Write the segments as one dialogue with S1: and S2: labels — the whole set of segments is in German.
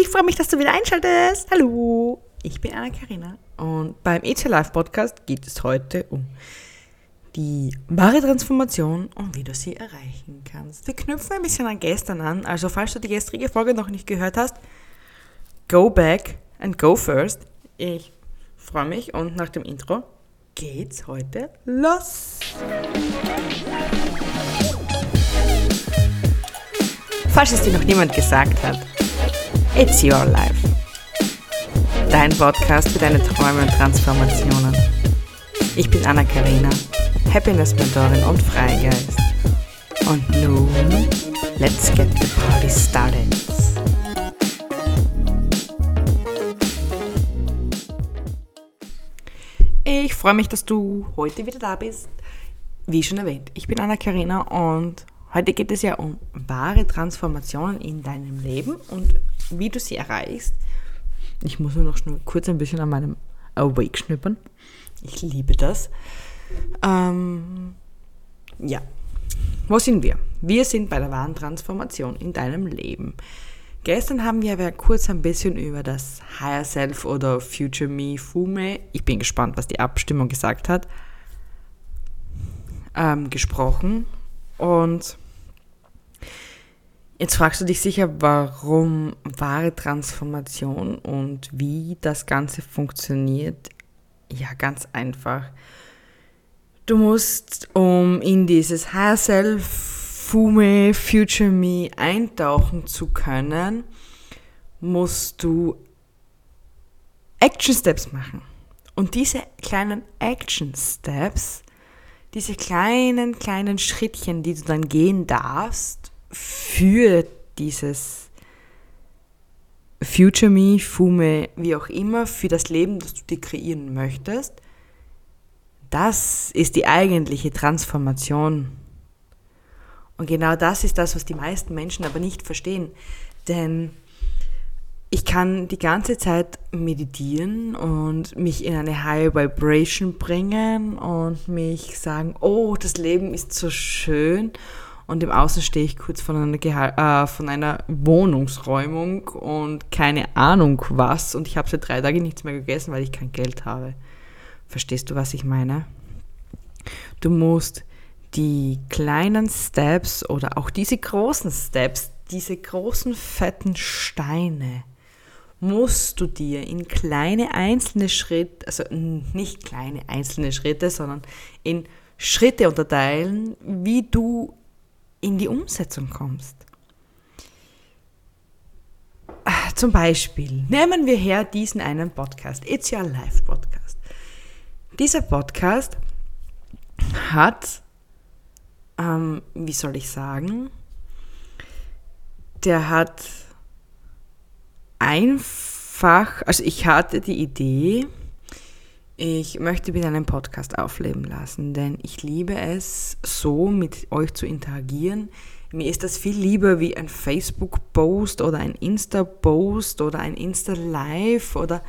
S1: Ich freue mich, dass du wieder einschaltest. Hallo, ich bin Anna-Karina und beim Your Life Podcast geht es heute um die wahre Transformation und wie du sie erreichen kannst. Wir knüpfen ein bisschen an gestern an, also falls du die gestrige Folge noch nicht gehört hast, go back and go first. Ich freue mich und nach dem Intro geht's heute los. Falls es dir noch niemand gesagt hat, It's Your Life. Dein Podcast für deine Träume und Transformationen. Ich bin Anna-Karina, Happiness-Mentorin und Freigeist. Und nun, let's get the party started. Ich freue mich, dass du heute wieder da bist. Wie schon erwähnt, ich bin Anna-Karina und Heute geht es ja um wahre Transformationen in deinem Leben und wie du sie erreichst. Ich muss nur noch kurz ein bisschen an meinem Awake schnippern. Ich liebe das. Ähm, ja, wo sind wir? Wir sind bei der wahren Transformation in deinem Leben. Gestern haben wir aber kurz ein bisschen über das Higher Self oder Future Me Fume, ich bin gespannt, was die Abstimmung gesagt hat, ähm, gesprochen. Und Jetzt fragst du dich sicher, warum wahre Transformation und wie das Ganze funktioniert. Ja, ganz einfach. Du musst, um in dieses Higher Self, Fume, Future Me eintauchen zu können, musst du Action Steps machen. Und diese kleinen Action Steps, diese kleinen, kleinen Schrittchen, die du dann gehen darfst, für dieses Future Me, Fume, wie auch immer, für das Leben, das du dir kreieren möchtest, das ist die eigentliche Transformation. Und genau das ist das, was die meisten Menschen aber nicht verstehen. Denn ich kann die ganze Zeit meditieren und mich in eine High Vibration bringen und mich sagen, oh, das Leben ist so schön und im Außen stehe ich kurz von einer, äh, von einer Wohnungsräumung und keine Ahnung was und ich habe seit drei Tagen nichts mehr gegessen, weil ich kein Geld habe. Verstehst du, was ich meine? Du musst die kleinen Steps oder auch diese großen Steps, diese großen fetten Steine, musst du dir in kleine einzelne Schritte, also nicht kleine einzelne Schritte, sondern in Schritte unterteilen, wie du in die Umsetzung kommst. Ah, zum Beispiel nehmen wir her diesen einen Podcast, It's Your Life Podcast. Dieser Podcast hat, ähm, wie soll ich sagen, der hat einfach, also ich hatte die Idee, ich möchte wieder einen Podcast aufleben lassen, denn ich liebe es, so mit euch zu interagieren. Mir ist das viel lieber wie ein Facebook-Post oder ein Insta-Post oder ein Insta-Live oder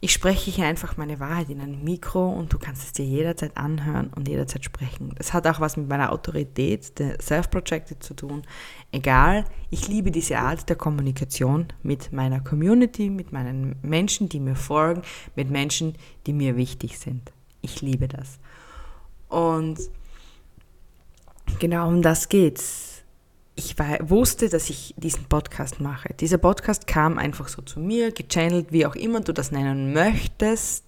S1: ich spreche hier einfach meine Wahrheit in ein Mikro und du kannst es dir jederzeit anhören und jederzeit sprechen. Das hat auch was mit meiner Autorität, der Self-Projected zu tun. Egal, ich liebe diese Art der Kommunikation mit meiner Community, mit meinen Menschen, die mir folgen, mit Menschen, die mir wichtig sind. Ich liebe das. Und genau um das geht's ich war, wusste, dass ich diesen Podcast mache. Dieser Podcast kam einfach so zu mir, gechannelt, wie auch immer du das nennen möchtest.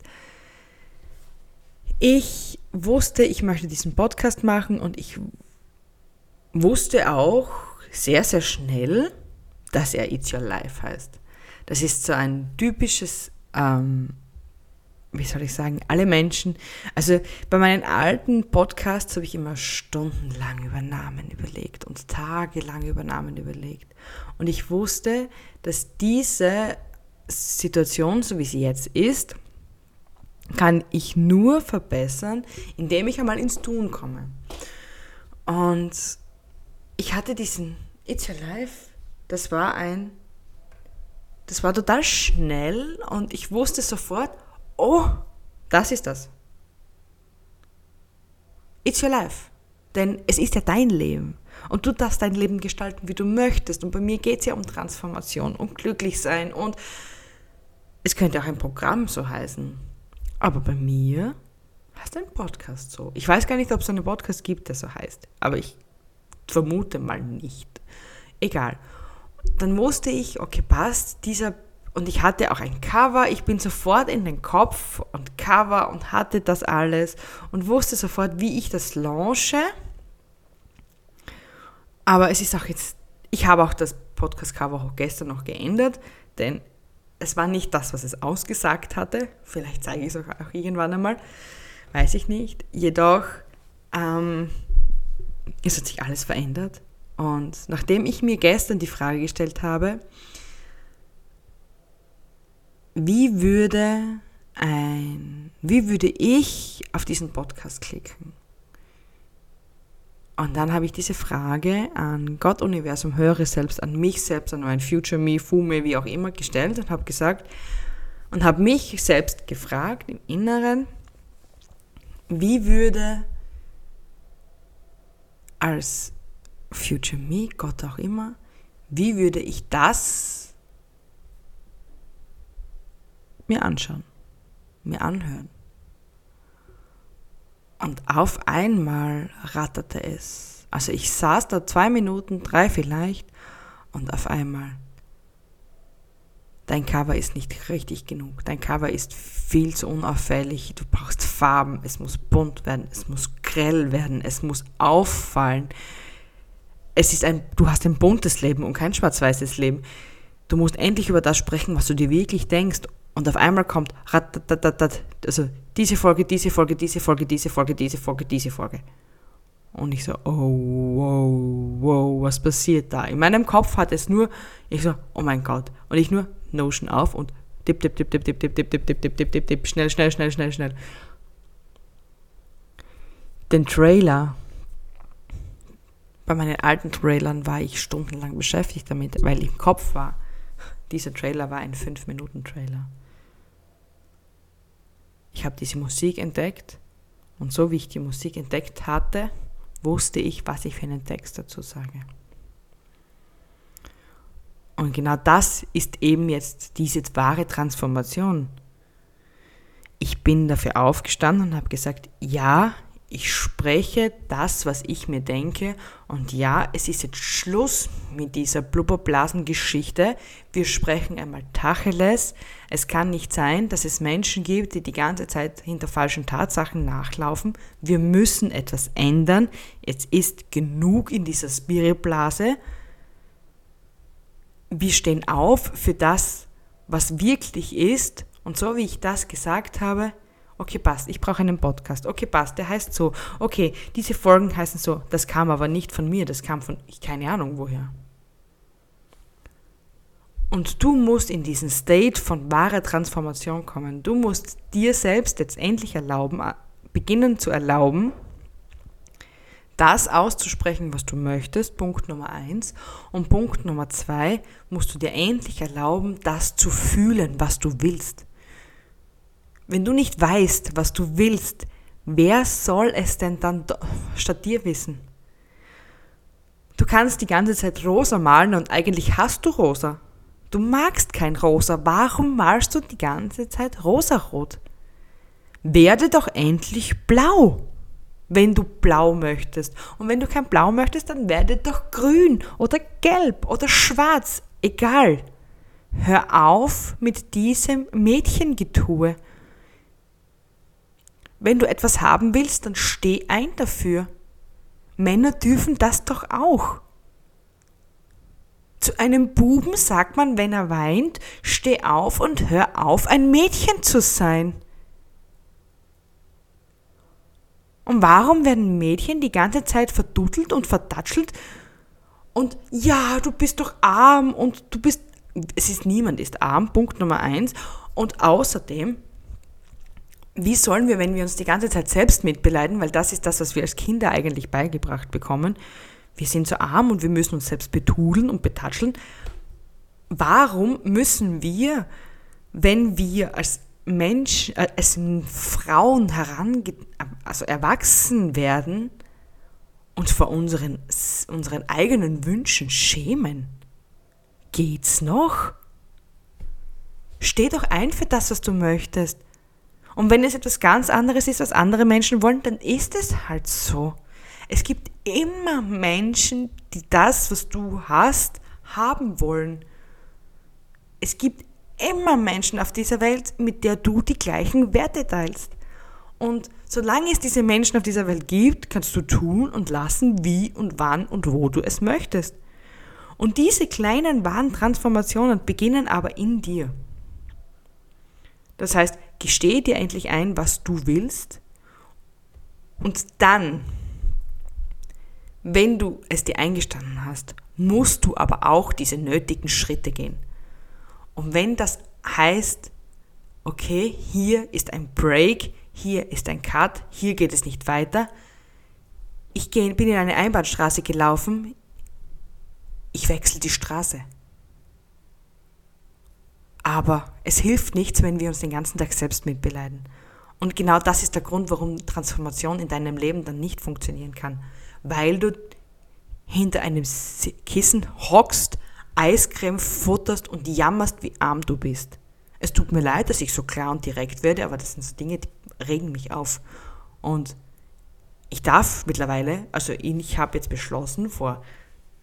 S1: Ich wusste, ich möchte diesen Podcast machen und ich wusste auch sehr, sehr schnell, dass er It's Your Life heißt. Das ist so ein typisches ähm, wie soll ich sagen, alle Menschen, also bei meinen alten Podcasts habe ich immer stundenlang über Namen überlegt und tagelang über Namen überlegt. Und ich wusste, dass diese Situation, so wie sie jetzt ist, kann ich nur verbessern, indem ich einmal ins Tun komme. Und ich hatte diesen It's Your Life, das war ein, das war total schnell und ich wusste sofort, oh, das ist das. It's your life. Denn es ist ja dein Leben. Und du darfst dein Leben gestalten, wie du möchtest. Und bei mir geht es ja um Transformation, um glücklich sein. Und es könnte auch ein Programm so heißen. Aber bei mir heißt ein Podcast so. Ich weiß gar nicht, ob es einen Podcast gibt, der so heißt. Aber ich vermute mal nicht. Egal. Dann wusste ich, okay, passt, dieser und ich hatte auch ein Cover. Ich bin sofort in den Kopf und Cover und hatte das alles und wusste sofort, wie ich das launche. Aber es ist auch jetzt, ich habe auch das Podcast-Cover auch gestern noch geändert, denn es war nicht das, was es ausgesagt hatte. Vielleicht zeige ich es auch, auch irgendwann einmal, weiß ich nicht. Jedoch, ähm, es hat sich alles verändert. Und nachdem ich mir gestern die Frage gestellt habe, wie würde ein, wie würde ich auf diesen Podcast klicken? Und dann habe ich diese Frage an Gott, Universum, höhere Selbst, an mich selbst, an mein Future Me, Fume, wie auch immer gestellt und habe gesagt und habe mich selbst gefragt im Inneren, wie würde als Future Me, Gott auch immer, wie würde ich das mir anschauen, mir anhören? Und auf einmal ratterte es. Also ich saß da zwei Minuten, drei vielleicht, und auf einmal, dein Cover ist nicht richtig genug. Dein Cover ist viel zu unauffällig. Du brauchst Farben. Es muss bunt werden. Es muss grell werden. Es muss auffallen. Es ist ein, du hast ein buntes Leben und kein schwarz-weißes Leben. Du musst endlich über das sprechen, was du dir wirklich denkst. Und auf einmal kommt, also diese Folge, diese Folge, diese Folge, diese Folge, diese Folge, diese Folge. Und ich so, oh, wow, wow, was passiert da? In meinem Kopf hat es nur, ich so, oh mein Gott. Und ich nur Notion auf und tipp, tipp, tipp, tipp, tipp, tipp, tipp, tipp, tipp, tipp, tipp, tipp, tipp, schnell, schnell, schnell, schnell, schnell. Den Trailer, bei meinen alten Trailern war ich stundenlang beschäftigt damit, weil im Kopf war, dieser Trailer war ein 5-Minuten-Trailer. Ich habe diese Musik entdeckt und so wie ich die Musik entdeckt hatte, wusste ich, was ich für einen Text dazu sage. Und genau das ist eben jetzt diese wahre Transformation. Ich bin dafür aufgestanden und habe gesagt, ja, ich spreche das, was ich mir denke. Und ja, es ist jetzt Schluss mit dieser Blubberblasengeschichte. Wir sprechen einmal Tacheles. Es kann nicht sein, dass es Menschen gibt, die die ganze Zeit hinter falschen Tatsachen nachlaufen. Wir müssen etwas ändern. Jetzt ist genug in dieser Spiritblase. Wir stehen auf für das, was wirklich ist. Und so wie ich das gesagt habe, Okay, passt, ich brauche einen Podcast. Okay, passt, der heißt so. Okay, diese Folgen heißen so. Das kam aber nicht von mir, das kam von, ich keine Ahnung woher. Und du musst in diesen State von wahrer Transformation kommen. Du musst dir selbst jetzt endlich erlauben, äh, beginnen zu erlauben, das auszusprechen, was du möchtest, Punkt Nummer eins. Und Punkt Nummer zwei, musst du dir endlich erlauben, das zu fühlen, was du willst. Wenn du nicht weißt, was du willst, wer soll es denn dann statt dir wissen? Du kannst die ganze Zeit rosa malen und eigentlich hast du rosa. Du magst kein rosa. Warum malst du die ganze Zeit rosarot? Werde doch endlich blau, wenn du blau möchtest. Und wenn du kein blau möchtest, dann werde doch grün oder gelb oder schwarz. Egal. Hör auf mit diesem Mädchengetue. Wenn du etwas haben willst, dann steh ein dafür. Männer dürfen das doch auch. Zu einem Buben sagt man, wenn er weint, steh auf und hör auf, ein Mädchen zu sein. Und warum werden Mädchen die ganze Zeit verdudelt und verdatschelt? Und ja, du bist doch arm und du bist. Es ist niemand ist arm, Punkt Nummer eins. Und außerdem wie sollen wir, wenn wir uns die ganze Zeit selbst mitbeleiden, weil das ist das, was wir als Kinder eigentlich beigebracht bekommen, wir sind so arm und wir müssen uns selbst betudeln und betatscheln. Warum müssen wir, wenn wir als Mensch, äh, als Frauen herange also erwachsen werden uns vor unseren, unseren eigenen Wünschen schämen? Geht's noch? Steh doch ein für das, was du möchtest. Und wenn es etwas ganz anderes ist, was andere Menschen wollen, dann ist es halt so. Es gibt immer Menschen, die das, was du hast, haben wollen. Es gibt immer Menschen auf dieser Welt, mit der du die gleichen Werte teilst. Und solange es diese Menschen auf dieser Welt gibt, kannst du tun und lassen, wie und wann und wo du es möchtest. Und diese kleinen wahren Transformationen beginnen aber in dir. Das heißt, gestehe dir endlich ein, was du willst. Und dann, wenn du es dir eingestanden hast, musst du aber auch diese nötigen Schritte gehen. Und wenn das heißt, okay, hier ist ein Break, hier ist ein Cut, hier geht es nicht weiter. Ich bin in eine Einbahnstraße gelaufen, ich wechsle die Straße. Aber es hilft nichts, wenn wir uns den ganzen Tag selbst mitbeleiden. Und genau das ist der Grund, warum Transformation in deinem Leben dann nicht funktionieren kann. Weil du hinter einem Kissen hockst, Eiscreme futterst und jammerst, wie arm du bist. Es tut mir leid, dass ich so klar und direkt werde, aber das sind so Dinge, die regen mich auf. Und ich darf mittlerweile, also ich habe jetzt beschlossen vor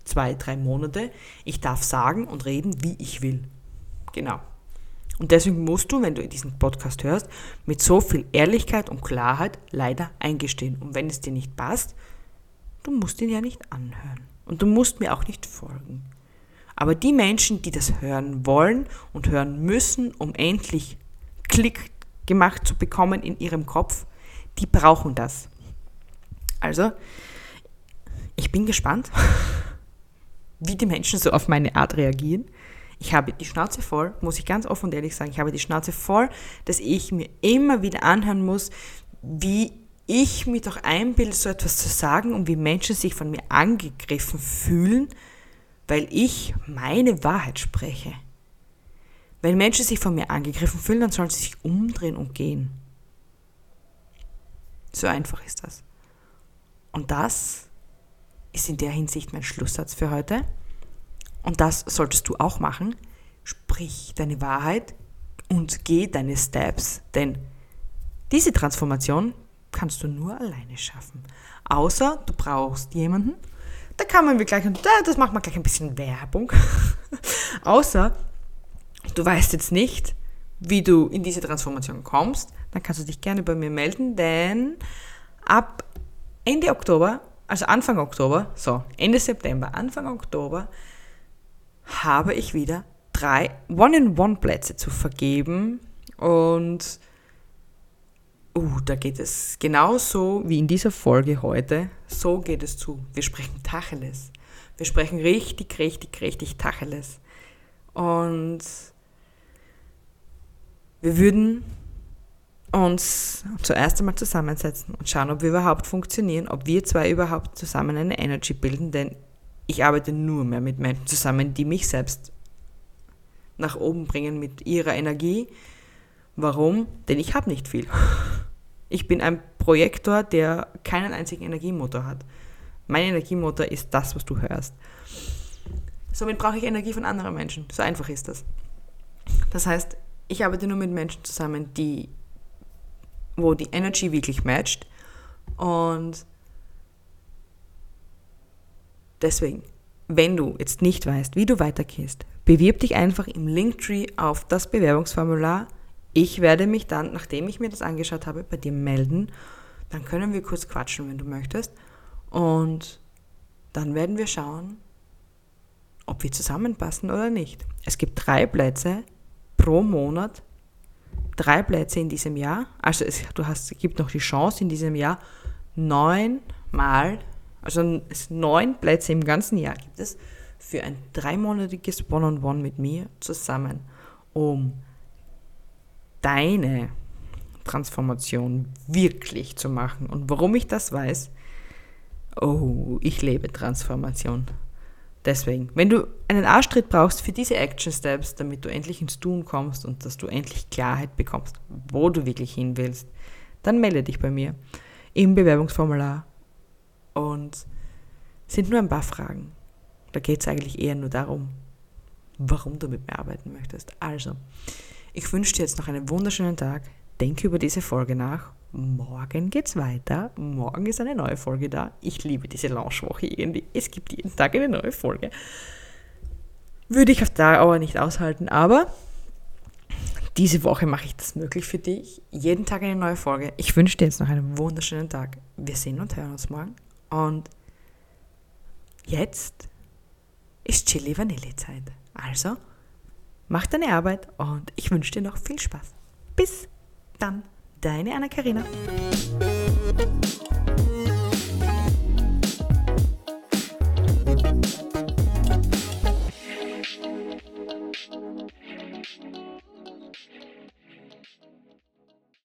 S1: zwei, drei Monate, ich darf sagen und reden, wie ich will. Genau. Und deswegen musst du, wenn du diesen Podcast hörst, mit so viel Ehrlichkeit und Klarheit leider eingestehen. Und wenn es dir nicht passt, du musst ihn ja nicht anhören. Und du musst mir auch nicht folgen. Aber die Menschen, die das hören wollen und hören müssen, um endlich Klick gemacht zu bekommen in ihrem Kopf, die brauchen das. Also, ich bin gespannt, wie die Menschen so auf meine Art reagieren. Ich habe die Schnauze voll, muss ich ganz offen und ehrlich sagen, ich habe die Schnauze voll, dass ich mir immer wieder anhören muss, wie ich mir doch einbilde, so etwas zu sagen und wie Menschen sich von mir angegriffen fühlen, weil ich meine Wahrheit spreche. Wenn Menschen sich von mir angegriffen fühlen, dann sollen sie sich umdrehen und gehen. So einfach ist das. Und das ist in der Hinsicht mein Schlusssatz für heute. Und das solltest du auch machen. Sprich deine Wahrheit und geh deine Steps, denn diese Transformation kannst du nur alleine schaffen. Außer du brauchst jemanden, da kann man gleich, das macht man gleich ein bisschen Werbung. Außer du weißt jetzt nicht, wie du in diese Transformation kommst, dann kannst du dich gerne bei mir melden, denn ab Ende Oktober, also Anfang Oktober, so Ende September, Anfang Oktober, habe ich wieder drei One-in-One-Plätze zu vergeben und Uh, da geht es genauso wie in dieser Folge heute. So geht es zu. Wir sprechen Tacheles. Wir sprechen richtig, richtig, richtig Tacheles. Und wir würden uns zuerst einmal zusammensetzen und schauen, ob wir überhaupt funktionieren, ob wir zwei überhaupt zusammen eine Energy bilden, denn ich arbeite nur mehr mit Menschen zusammen, die mich selbst nach oben bringen mit ihrer Energie. Warum? Denn ich habe nicht viel. Ich bin ein Projektor, der keinen einzigen Energiemotor hat. Mein Energiemotor ist das, was du hörst. Somit brauche ich Energie von anderen Menschen. So einfach ist das. Das heißt, ich arbeite nur mit Menschen zusammen, die, wo die Energy wirklich matcht. Und deswegen, wenn du jetzt nicht weißt, wie du weitergehst, bewirb dich einfach im Linktree auf das Bewerbungsformular ich werde mich dann, nachdem ich mir das angeschaut habe, bei dir melden. Dann können wir kurz quatschen, wenn du möchtest. Und dann werden wir schauen, ob wir zusammenpassen oder nicht. Es gibt drei Plätze pro Monat, drei Plätze in diesem Jahr. Also es, du hast, gibt noch die Chance in diesem Jahr neunmal, also neun Plätze im ganzen Jahr gibt es für ein dreimonatiges One-on-One -on -One mit mir zusammen, um deine Transformation wirklich zu machen. Und warum ich das weiß, oh, ich lebe Transformation. Deswegen, wenn du einen Arschtritt brauchst für diese Action Steps, damit du endlich ins Tun kommst und dass du endlich Klarheit bekommst, wo du wirklich hin willst, dann melde dich bei mir im Bewerbungsformular und Sind nur ein paar Fragen. Da geht es eigentlich eher nur darum, warum du mit mir arbeiten möchtest. Also, ich wünsche dir jetzt noch einen wunderschönen Tag. Denke über diese Folge nach. Morgen geht's weiter. Morgen ist eine neue Folge da. Ich liebe diese Launchwoche irgendwie. Es gibt jeden Tag eine neue Folge. Würde ich auf Dauer nicht aushalten, aber diese Woche mache ich das möglich für dich. Jeden Tag eine neue Folge. Ich wünsche dir jetzt noch einen wunderschönen Tag. Wir sehen und hören uns morgen. Und jetzt ist Chili Vanille Zeit. Also, mach deine Arbeit und ich wünsche dir noch viel Spaß. Bis dann, deine Anna-Karina.